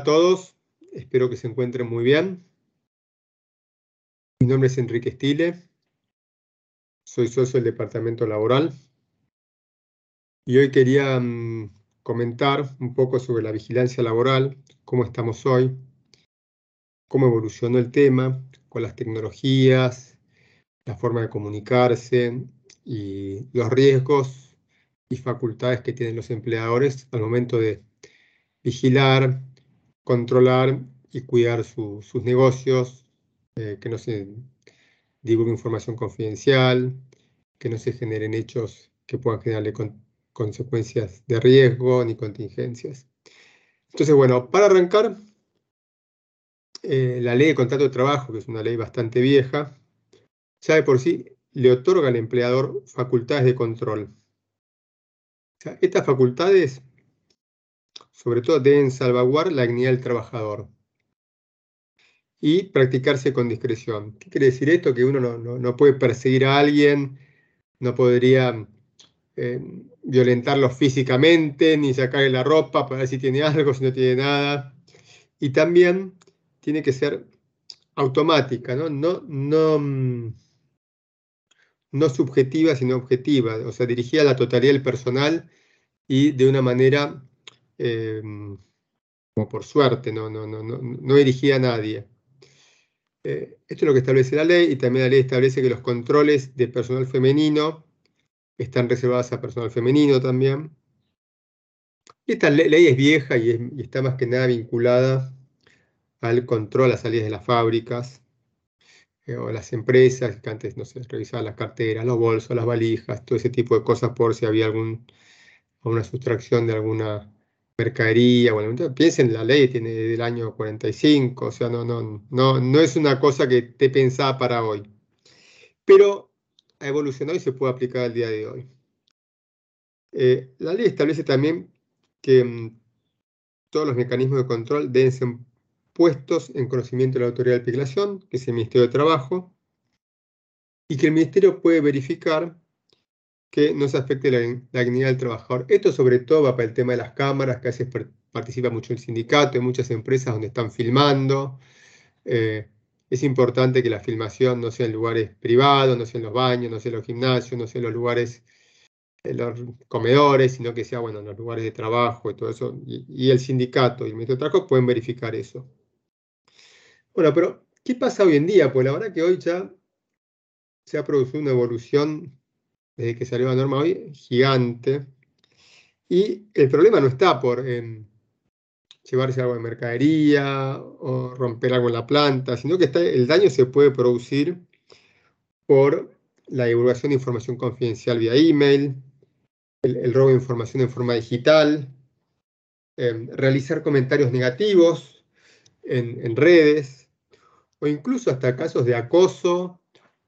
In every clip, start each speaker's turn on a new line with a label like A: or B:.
A: A todos, espero que se encuentren muy bien. Mi nombre es Enrique Stile, soy socio del Departamento Laboral y hoy quería mm, comentar un poco sobre la vigilancia laboral, cómo estamos hoy, cómo evolucionó el tema con las tecnologías, la forma de comunicarse y los riesgos y facultades que tienen los empleadores al momento de vigilar, controlar y cuidar sus negocios, eh, que no se divulgue información confidencial, que no se generen hechos que puedan generarle consecuencias de riesgo ni contingencias. Entonces, bueno, para arrancar, eh, la ley de contrato de trabajo, que es una ley bastante vieja, ya de por sí le otorga al empleador facultades de control. estas facultades sobre todo deben salvaguardar la dignidad del trabajador y practicarse con discreción. ¿Qué quiere decir esto? Que uno no, puede perseguir a alguien, no podría eh, violentarlo físicamente, ni sacarle la ropa para ver si tiene algo, si no tiene nada. Y también tiene que ser automática, no, no, no, mm, no subjetiva, sino objetiva, o sea, dirigida a la totalidad del personal y de una manera Em, como por suerte, no, no, no, no, dirigía a nadie. Eh, esto es lo que establece la ley y también la ley establece que los controles de personal femenino están reservados a personal femenino también. esta ley es vieja y, está más que nada vinculada al control a las salidas de las fábricas eh, o las empresas que antes no se revisaban las carteras, los bolsos, las valijas, todo ese tipo de cosas por si había algún, alguna sustracción de alguna mercadería, bueno, piensen, la ley tiene del año 45, o sea, no, no, no, no es una cosa que te pensaba para hoy. Pero ha evolucionado y se puede aplicar al día de hoy. Eh, la ley establece también que mm, todos los mecanismos de control deben ser puestos en conocimiento de la autoridad de aplicación, que es el Ministerio de Trabajo, y que el Ministerio puede verificar que no se afecte la, dignidad del trabajador. Esto sobre todo va para el tema de las cámaras, que a veces participa mucho el sindicato, hay muchas empresas donde están filmando. Eh, es importante que la filmación no sea en lugares privados, no sea en los baños, no sea en los gimnasios, no sea en los lugares, en los comedores, sino que sea bueno, en los lugares de trabajo y todo eso. Y, el sindicato y el Ministerio de Trabajo pueden verificar eso. Bueno, pero ¿qué pasa hoy en día? Pues la verdad que hoy ya se ha producido una evolución desde que salió la norma hoy, gigante. Y el problema no está por em, llevarse algo de mercadería o romper algo en la planta, sino que el daño se puede producir por la divulgación de información confidencial vía email, el, robo de información en forma digital, em, realizar comentarios negativos en redes, o incluso hasta casos de acoso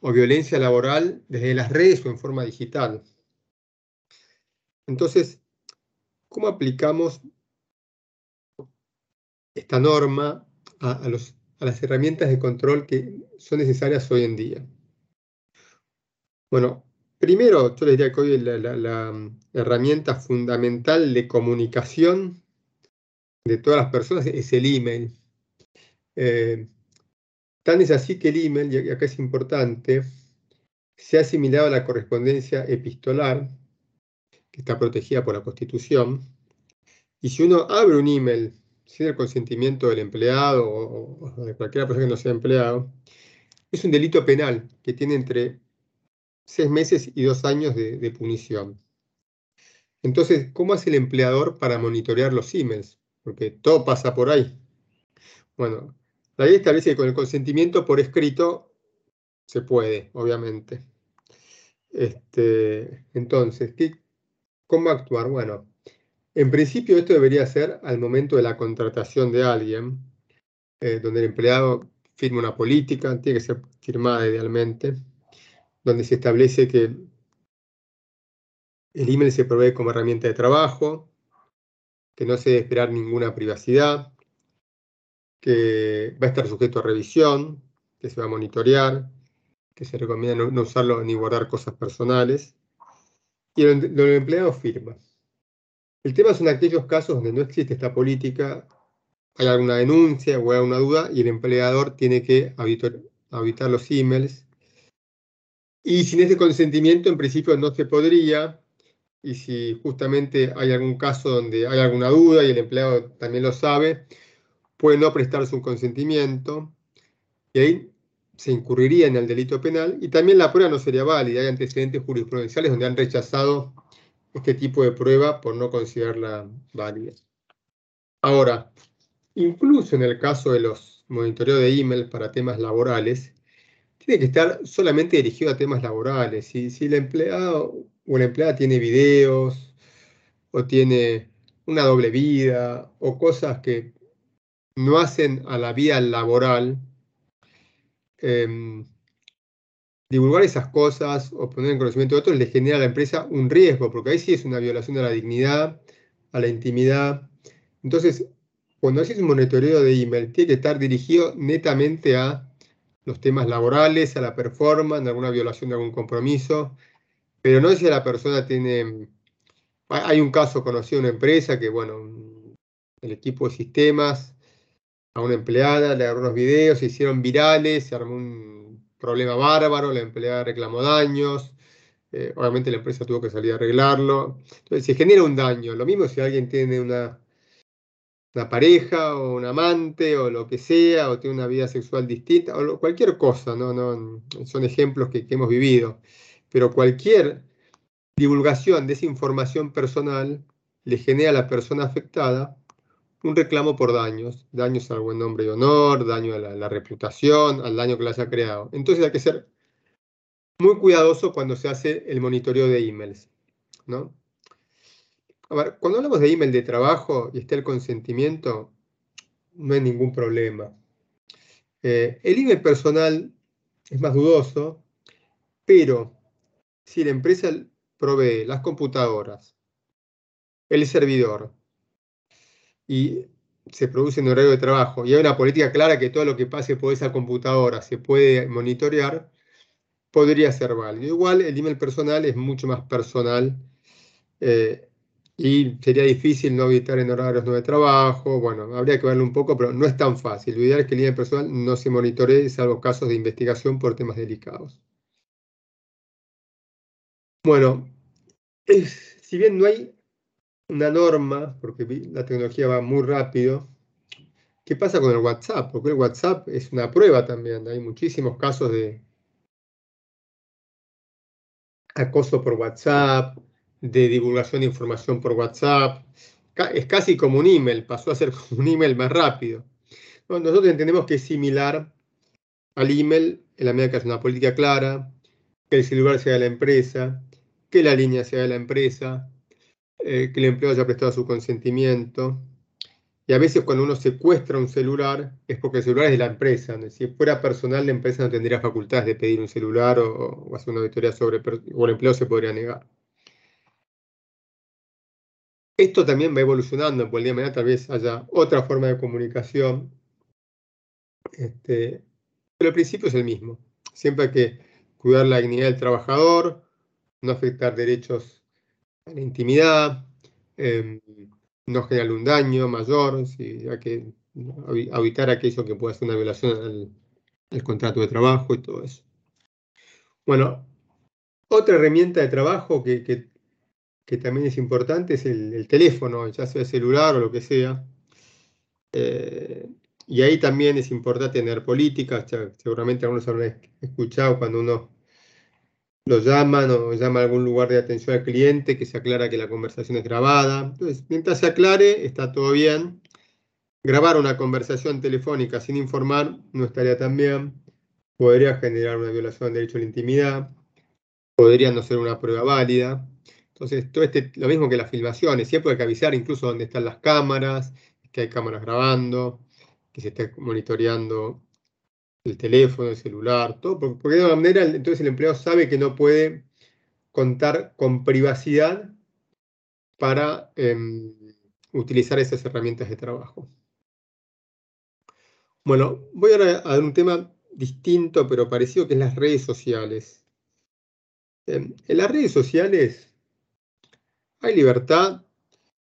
A: o violencia laboral desde las redes o en forma digital. Entonces, ¿cómo aplicamos esta norma a, las herramientas de control que son necesarias hoy en día? Bueno, primero yo les diría que hoy la, herramienta fundamental de comunicación de todas las personas es el email. Eh, Tan es así que el email, y acá es importante, se ha asimilado a la correspondencia epistolar, que está protegida por la Constitución, y si uno abre un email sin el consentimiento del empleado o, de cualquier persona que no sea empleado, es un delito penal que tiene entre seis meses y dos años de, de punición. Entonces, ¿cómo hace el empleador para monitorear los emails? Porque todo pasa por ahí. Bueno, la ley establece que con el consentimiento por escrito se puede, obviamente. Este, entonces, ¿cómo actuar? Bueno, en principio esto debería ser al momento de la contratación de alguien, eh, donde el empleado firma una política, tiene que ser firmada idealmente, donde se establece que el email se provee como herramienta de trabajo, que no se debe esperar ninguna privacidad, que va a estar sujeto a revisión, que se va a monitorear, que se recomienda no, usarlo ni guardar cosas personales, y el, empleado firma. El tema son aquellos casos donde no existe esta política hay alguna denuncia o hay alguna duda y el empleador tiene que auditar, los emails. Y sin ese consentimiento, en principio, no se podría. Y si justamente hay algún caso donde hay alguna duda y el empleado también lo sabe, puede no prestarse un consentimiento. Y ahí se incurriría en el delito penal y también la prueba no sería válida. Hay antecedentes jurisprudenciales donde han rechazado este tipo de prueba por no considerarla válida. Ahora, incluso en el caso de los monitoreos de email para temas laborales, tiene que estar solamente dirigido a temas laborales. Si, si el empleado o la empleada tiene videos o tiene una doble vida o cosas que no hacen a la vida laboral, em, divulgar esas cosas o poner en conocimiento de otros le genera a la empresa un riesgo, porque ahí sí es una violación de la dignidad, a la intimidad. Entonces, cuando haces un monitoreo de email, tiene que estar dirigido netamente a los temas laborales, a la performance, a alguna violación de algún compromiso, pero no si la persona tiene... Hay un caso conocido en una empresa que, bueno, el equipo de sistemas a una empleada le agarró unos videos, se hicieron virales, se armó un problema bárbaro, la empleada reclamó daños, eh, obviamente la empresa tuvo que salir a arreglarlo. Entonces se genera un daño. Lo mismo si alguien tiene una una pareja o un amante o lo que sea, o tiene una vida sexual distinta, o cualquier cosa, ¿no? no son ejemplos que, hemos vivido. Pero cualquier divulgación de esa información personal le genera a la persona afectada un reclamo por daños, daños al buen nombre y honor, daño a la, reputación, al daño que le haya creado. Entonces hay que ser muy cuidadoso cuando se hace el monitoreo de emails, ¿no? A ver, cuando hablamos de email de trabajo y está el consentimiento, no hay ningún problema. Eh, el email personal es más dudoso, pero si la empresa provee las computadoras, el servidor, y se produce en horario de trabajo, y hay una política clara que todo lo que pase por esa computadora se puede monitorear, podría ser válido. Igual el email personal es mucho más personal eh, y sería difícil no evitar en horarios no de trabajo, bueno, habría que verlo un poco, pero no es tan fácil. Lo ideal es que el línea personal no se monitoree, salvo casos de investigación por temas delicados. Bueno, si bien no hay una norma, porque la tecnología va muy rápido, ¿qué pasa con el WhatsApp? Porque el WhatsApp es una prueba también, hay muchísimos casos de acoso por WhatsApp, de divulgación de información por WhatsApp. Es casi como un email, pasó a ser como un email más rápido. nosotros entendemos que es similar al email en la medida que es una política clara, que el celular sea de la empresa, que la línea sea de la empresa, eh, que el empleado haya prestado su consentimiento. Y a veces cuando uno secuestra un celular es porque el celular es de la empresa. Si fuera personal, la empresa no tendría facultades de pedir un celular o, hacer una auditoría sobre, o el empleado se podría negar. Esto también va evolucionando, por el día de mañana tal vez haya otra forma de comunicación, este, pero el principio es el mismo. Siempre hay que cuidar la dignidad del trabajador, no afectar derechos la intimidad, em, no generar un daño mayor, si evitar aquello que pueda ser una violación al, contrato de trabajo y todo eso. Bueno, otra herramienta de trabajo que, que que también es importante, es el, teléfono, ya sea celular o lo que sea. Eh, y ahí también es importante tener políticas, seguramente algunos habrán escuchado cuando uno lo llaman o llama a algún lugar de atención al cliente, que se aclara que la conversación es grabada. Entonces, mientras se aclare, está todo bien. Grabar una conversación telefónica sin informar no estaría tan bien. Podría generar una violación del derecho a la intimidad. Podría no ser una prueba válida. Entonces, todo este, lo mismo que las filmaciones, siempre hay que avisar incluso dónde están las cámaras, que hay cámaras grabando, que se está monitoreando el teléfono, el celular, todo, porque de alguna manera entonces el empleado sabe que no puede contar con privacidad para em, utilizar esas herramientas de trabajo. Bueno, voy ahora a dar un tema distinto pero parecido que es las redes sociales. Em, en las redes sociales hay libertad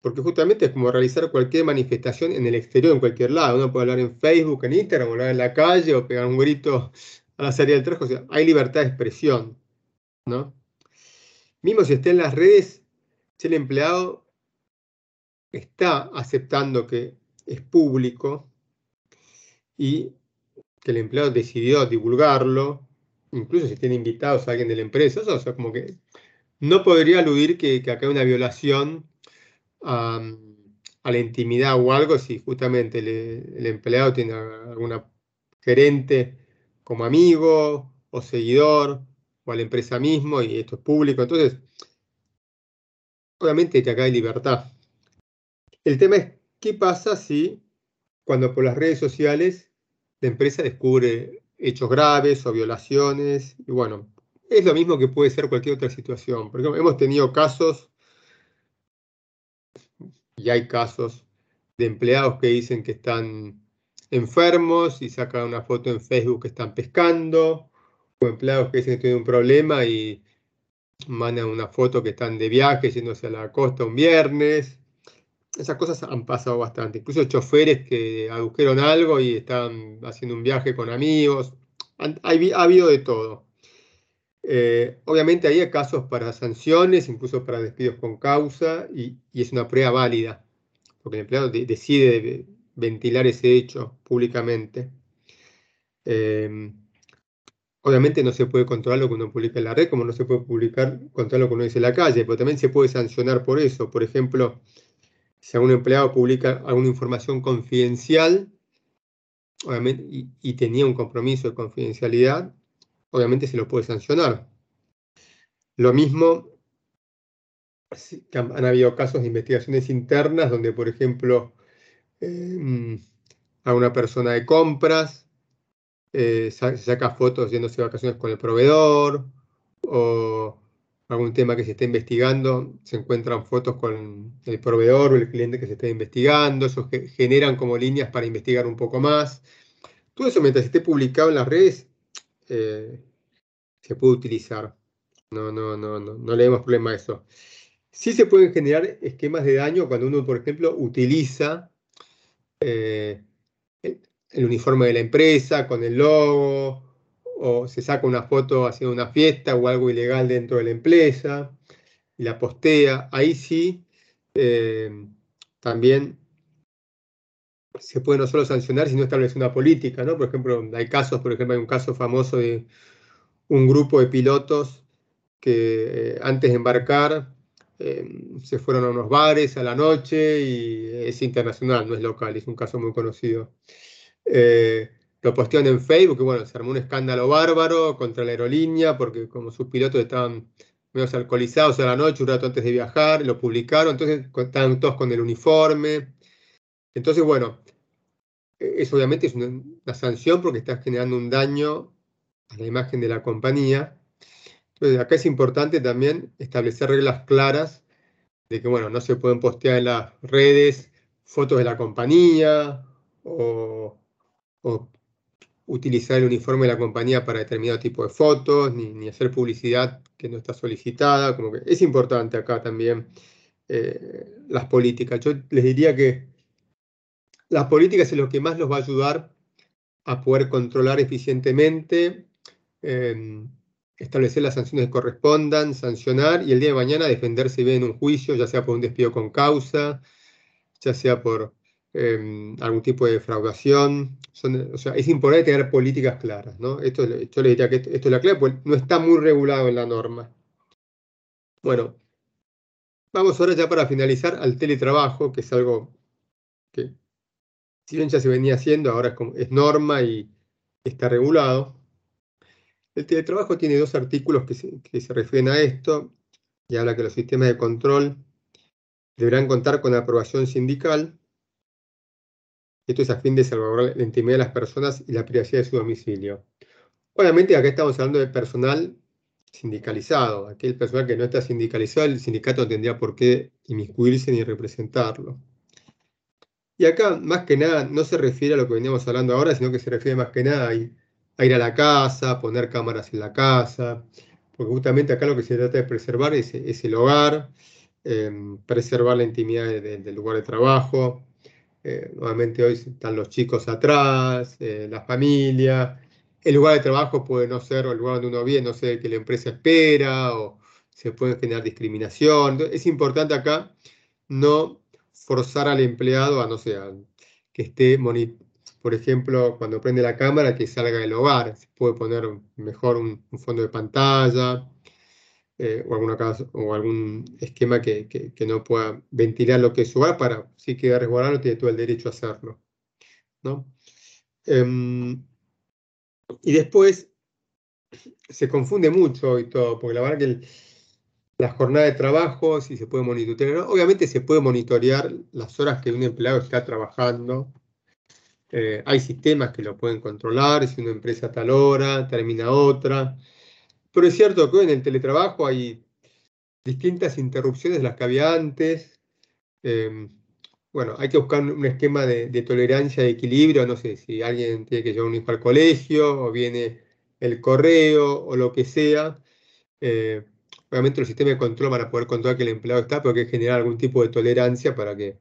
A: porque justamente es como realizar cualquier manifestación en el exterior, en cualquier lado. Uno puede hablar en Facebook, en Instagram, hablar en la calle o pegar un grito a la salida del trabajo. O sea, hay libertad de expresión, ¿no? Mismo si está en las redes, si el empleado está aceptando que es público y que el empleado decidió divulgarlo, incluso si tiene invitados a alguien de la empresa, o sea, como que no podría aludir que, acá hay una violación a, la intimidad o algo si justamente el, empleado tiene alguna gerente como amigo o seguidor o a la empresa mismo y esto es público. Entonces, obviamente que acá hay libertad. El tema es, ¿qué pasa si cuando por las redes sociales la empresa descubre hechos graves o violaciones? Y bueno, es lo mismo que puede ser cualquier otra situación. Porque hemos tenido casos, y hay casos, de empleados que dicen que están enfermos y sacan una foto en Facebook que están pescando, o empleados que dicen que tienen un problema y mandan una foto que están de viaje yéndose a la costa un viernes. Esas cosas han pasado bastante. Incluso choferes que adujeron algo y están haciendo un viaje con amigos. ha habido de todo. Eh, obviamente hay casos para sanciones, incluso para despidos con causa, y, es una prueba válida, porque el empleado decide ventilar ese hecho públicamente. Em, obviamente no se puede controlar lo que uno publica en la red, como no se puede publicar, controlar lo que uno dice en la calle, pero también se puede sancionar por eso. Por ejemplo, si algún empleado publica alguna información confidencial y tenía un compromiso de confidencialidad, obviamente se lo puede sancionar. Lo mismo, han habido casos de investigaciones internas donde, por ejemplo, em, a una persona de compras eh, saca fotos yéndose de vacaciones con el proveedor o algún tema que se está investigando, se encuentran fotos con el proveedor o el cliente que se está investigando, eso generan como líneas para investigar un poco más. Todo eso mientras esté publicado en las redes eh, se puede utilizar. No, no, no, no, no le demos problema a eso. Sí se pueden generar esquemas de daño cuando uno, por ejemplo, utiliza eh, el, uniforme de la empresa con el logo, o se saca una foto haciendo una fiesta o algo ilegal dentro de la empresa y la postea. Ahí sí, eh, también se puede no solo sancionar, sino establecer una política, ¿no? Por ejemplo, hay casos, por ejemplo, hay un caso famoso de un grupo de pilotos que eh, antes de embarcar eh, se fueron a unos bares a la noche y es internacional, no es local, es un caso muy conocido. Eh, lo postearon en Facebook y bueno, se armó un escándalo bárbaro contra la aerolínea porque como sus pilotos estaban medio alcoholizados a la noche, un rato antes de viajar, lo publicaron, entonces estaban todos con el uniforme. Entonces, bueno, eso obviamente es una, sanción porque estás generando un daño a la imagen de la compañía. Entonces, acá es importante también establecer reglas claras de que, bueno, no se pueden postear en las redes fotos de la compañía o, utilizar el uniforme de la compañía para determinado tipo de fotos, ni, hacer publicidad que no está solicitada. Como que es importante acá también eh, las políticas. Yo les diría que las políticas es lo que más los va a ayudar a poder controlar eficientemente, em, establecer las sanciones que correspondan, sancionar y el día de mañana defenderse bien en un juicio, ya sea por un despido con causa, ya sea por em, algún tipo de defraudación. o sea, es importante tener políticas claras, ¿no? Esto, yo diría que esto, es la clave, porque no está muy regulado en la norma. Bueno, vamos ahora ya para finalizar al teletrabajo, que es algo que si ya se venía haciendo, ahora es, norma y está regulado. El teletrabajo tiene dos artículos que se, refieren a esto y habla que los sistemas de control deberán contar con aprobación sindical. Esto es a fin de salvaguardar la intimidad de las personas y la privacidad de su domicilio. Obviamente acá estamos hablando de personal sindicalizado. Aquel personal que no está sindicalizado, el sindicato no tendría por qué inmiscuirse ni representarlo. Y acá, más que nada, no se refiere a lo que veníamos hablando ahora, sino que se refiere más que nada a ir a, la casa, poner cámaras en la casa, porque justamente acá lo que se trata de preservar es, el hogar, em, preservar la intimidad del lugar de trabajo. Eh, nuevamente hoy están los chicos atrás, eh, la familia. El lugar de trabajo puede no ser el lugar donde uno vive, no el que la empresa espera o se puede generar discriminación. es importante acá no forzar al empleado a, no sé, que esté, por ejemplo, cuando prende la cámara, que salga del hogar. Se puede poner mejor un, fondo de pantalla eh, o, alguna o algún esquema que, no pueda ventilar lo que es su hogar para, si queda resguardado, tiene todo el derecho a hacerlo. Em, y después se confunde mucho y todo, porque la verdad que la jornada de trabajo, si se puede monitorear, obviamente se puede monitorear las horas que un empleado está trabajando. Eh, hay sistemas que lo pueden controlar, si una empresa a tal hora, termina otra. Pero es cierto que hoy en el teletrabajo hay distintas interrupciones de las que había antes. Em, bueno, hay que buscar un esquema de, tolerancia, de equilibrio. No sé si alguien tiene que llevar un hijo al colegio o viene el correo o lo que sea. Eh, obviamente los sistemas de control van a poder controlar que el empleado está, pero hay que generar algún tipo de tolerancia para que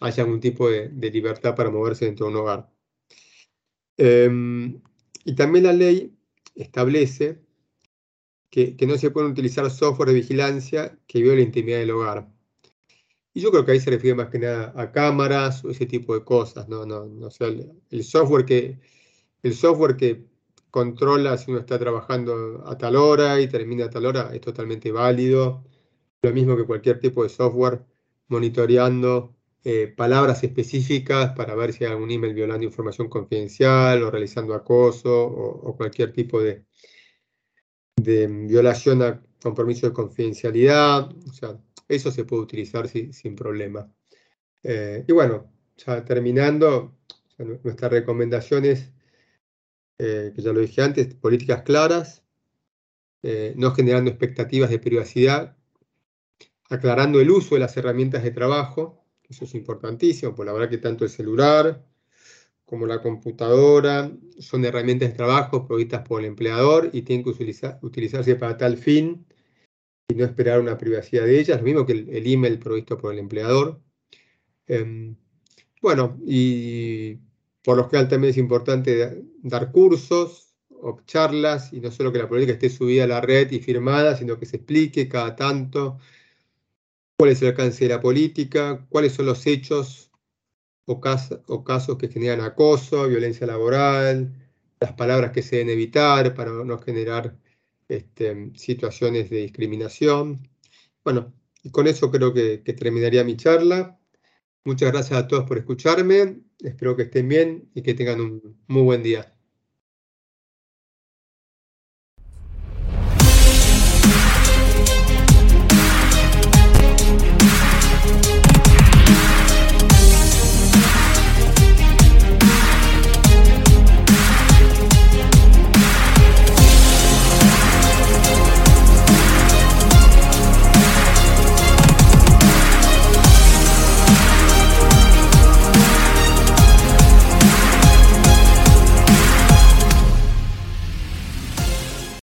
A: haya algún tipo de, libertad para moverse dentro de un hogar. Em, y también la ley establece que, no se pueden utilizar software de vigilancia que viole la intimidad del hogar. Y yo creo que ahí se refiere más que nada a cámaras o ese tipo de cosas, ¿no? no, no el, software que, el software que controla si uno está trabajando a tal hora y termina a tal hora es totalmente válido. Lo mismo que cualquier tipo de software monitoreando eh, palabras específicas para ver si hay algún email violando información confidencial o realizando acoso o cualquier tipo de, de violación a compromiso de confidencialidad, o sea, eso se puede utilizar sin problema. Eh, y bueno, ya terminando, nuestras recomendaciones, eh, que ya lo dije antes, políticas claras, eh, no generando expectativas de privacidad, aclarando el uso de las herramientas de trabajo, eso es importantísimo, pues la verdad que tanto el celular, como la computadora, son herramientas de trabajo provistas por el empleador y tienen que utilizarse para tal fin y no esperar una privacidad de ellas, lo mismo que el, email provisto por el empleador. Em, bueno, y por lo general también es importante dar cursos o charlas y no solo que la política esté subida a la red y firmada, sino que se explique cada tanto cuál es el alcance de la política, cuáles son los hechos o, casos que generan acoso, violencia laboral, las palabras que se deben evitar para no generar este, situaciones de discriminación. Bueno, y con eso creo que, terminaría mi charla. Muchas gracias a todos por escucharme. Espero que estén bien y que tengan un muy buen día.